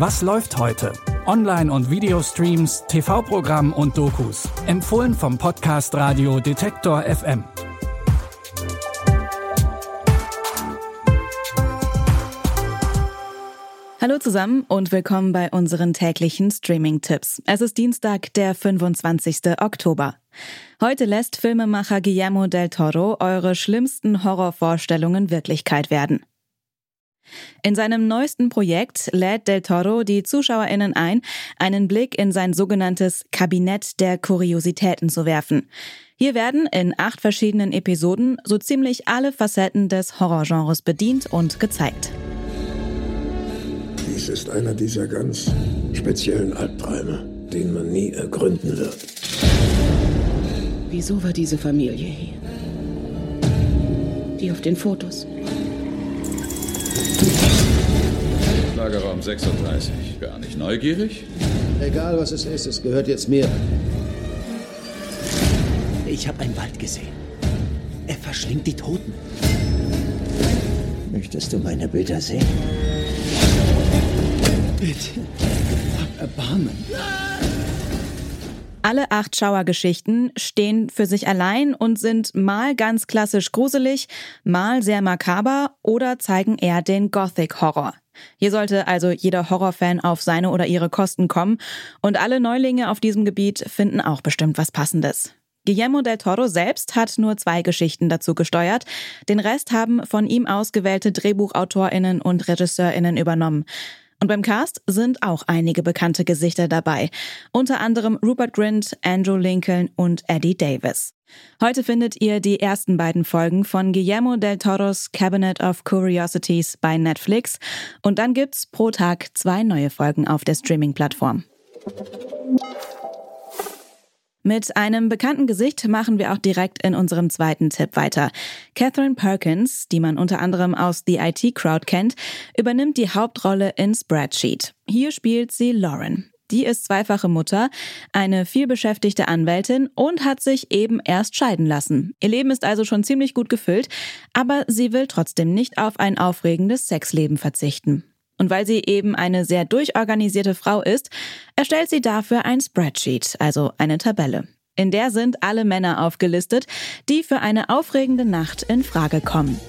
Was läuft heute? Online- und Videostreams, TV-Programm und Dokus. Empfohlen vom Podcast Radio Detektor FM. Hallo zusammen und willkommen bei unseren täglichen Streaming-Tipps. Es ist Dienstag, der 25. Oktober. Heute lässt Filmemacher Guillermo del Toro eure schlimmsten Horrorvorstellungen Wirklichkeit werden. In seinem neuesten Projekt lädt Del Toro die ZuschauerInnen ein, einen Blick in sein sogenanntes Kabinett der Kuriositäten zu werfen. Hier werden in acht verschiedenen Episoden so ziemlich alle Facetten des Horrorgenres bedient und gezeigt. Dies ist einer dieser ganz speziellen Albträume, den man nie ergründen wird. Wieso war diese Familie hier? Die auf den Fotos. Lagerraum 36. Gar nicht neugierig? Egal was es ist, es gehört jetzt mir. Ich habe einen Wald gesehen. Er verschlingt die Toten. Möchtest du meine Bilder sehen? Bitte. Hab Erbarmen. Alle acht Schauergeschichten stehen für sich allein und sind mal ganz klassisch gruselig, mal sehr makaber oder zeigen eher den Gothic-Horror. Hier sollte also jeder Horrorfan auf seine oder ihre Kosten kommen und alle Neulinge auf diesem Gebiet finden auch bestimmt was Passendes. Guillermo del Toro selbst hat nur zwei Geschichten dazu gesteuert. Den Rest haben von ihm ausgewählte Drehbuchautorinnen und Regisseurinnen übernommen. Und beim Cast sind auch einige bekannte Gesichter dabei. Unter anderem Rupert Grint, Andrew Lincoln und Eddie Davis. Heute findet ihr die ersten beiden Folgen von Guillermo del Toros Cabinet of Curiosities bei Netflix. Und dann gibt's pro Tag zwei neue Folgen auf der Streaming-Plattform. Mit einem bekannten Gesicht machen wir auch direkt in unserem zweiten Tipp weiter. Catherine Perkins, die man unter anderem aus The IT Crowd kennt, übernimmt die Hauptrolle in Spreadsheet. Hier spielt sie Lauren. Die ist zweifache Mutter, eine vielbeschäftigte Anwältin und hat sich eben erst scheiden lassen. Ihr Leben ist also schon ziemlich gut gefüllt, aber sie will trotzdem nicht auf ein aufregendes Sexleben verzichten. Und weil sie eben eine sehr durchorganisierte Frau ist, erstellt sie dafür ein Spreadsheet, also eine Tabelle. In der sind alle Männer aufgelistet, die für eine aufregende Nacht in Frage kommen.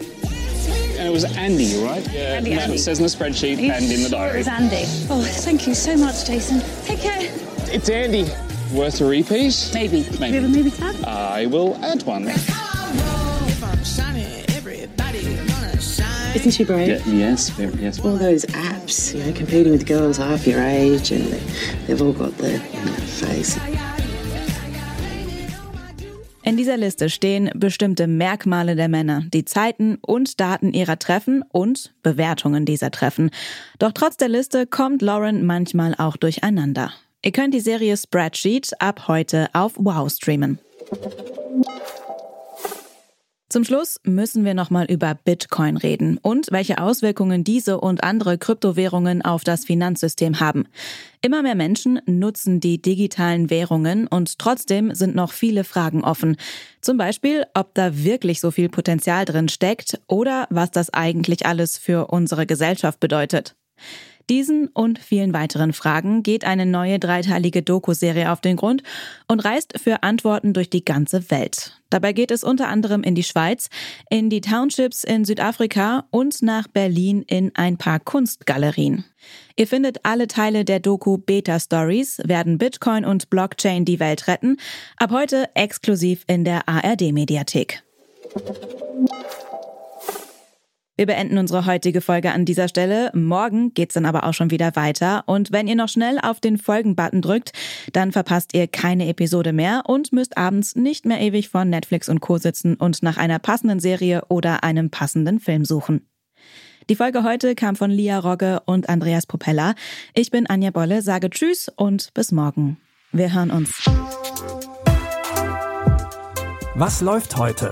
Uh, and it was Andy, right? Yeah, Andy, Andy. It says in the spreadsheet and in the diary. It was Andy. Oh, thank you so much, Jason. Take care. It's Andy. Worth a repeat? Maybe. Maybe. Do we have a movie tab? I will add one. Isn't she brave? Yeah, yes, very, yes. All those apps, you know, competing with girls half your age, and they've all got the you know, face. In dieser Liste stehen bestimmte Merkmale der Männer, die Zeiten und Daten ihrer Treffen und Bewertungen dieser Treffen. Doch trotz der Liste kommt Lauren manchmal auch durcheinander. Ihr könnt die Serie Spreadsheet ab heute auf Wow streamen. Zum Schluss müssen wir nochmal über Bitcoin reden und welche Auswirkungen diese und andere Kryptowährungen auf das Finanzsystem haben. Immer mehr Menschen nutzen die digitalen Währungen und trotzdem sind noch viele Fragen offen. Zum Beispiel, ob da wirklich so viel Potenzial drin steckt oder was das eigentlich alles für unsere Gesellschaft bedeutet. Diesen und vielen weiteren Fragen geht eine neue dreiteilige Doku-Serie auf den Grund und reist für Antworten durch die ganze Welt. Dabei geht es unter anderem in die Schweiz, in die Townships in Südafrika und nach Berlin in ein paar Kunstgalerien. Ihr findet alle Teile der Doku Beta Stories, werden Bitcoin und Blockchain die Welt retten, ab heute exklusiv in der ARD Mediathek. Wir beenden unsere heutige Folge an dieser Stelle. Morgen geht's dann aber auch schon wieder weiter. Und wenn ihr noch schnell auf den Folgen-Button drückt, dann verpasst ihr keine Episode mehr und müsst abends nicht mehr ewig vor Netflix und Co. sitzen und nach einer passenden Serie oder einem passenden Film suchen. Die Folge heute kam von Lia Rogge und Andreas Popella. Ich bin Anja Bolle, sage Tschüss und bis morgen. Wir hören uns. Was läuft heute?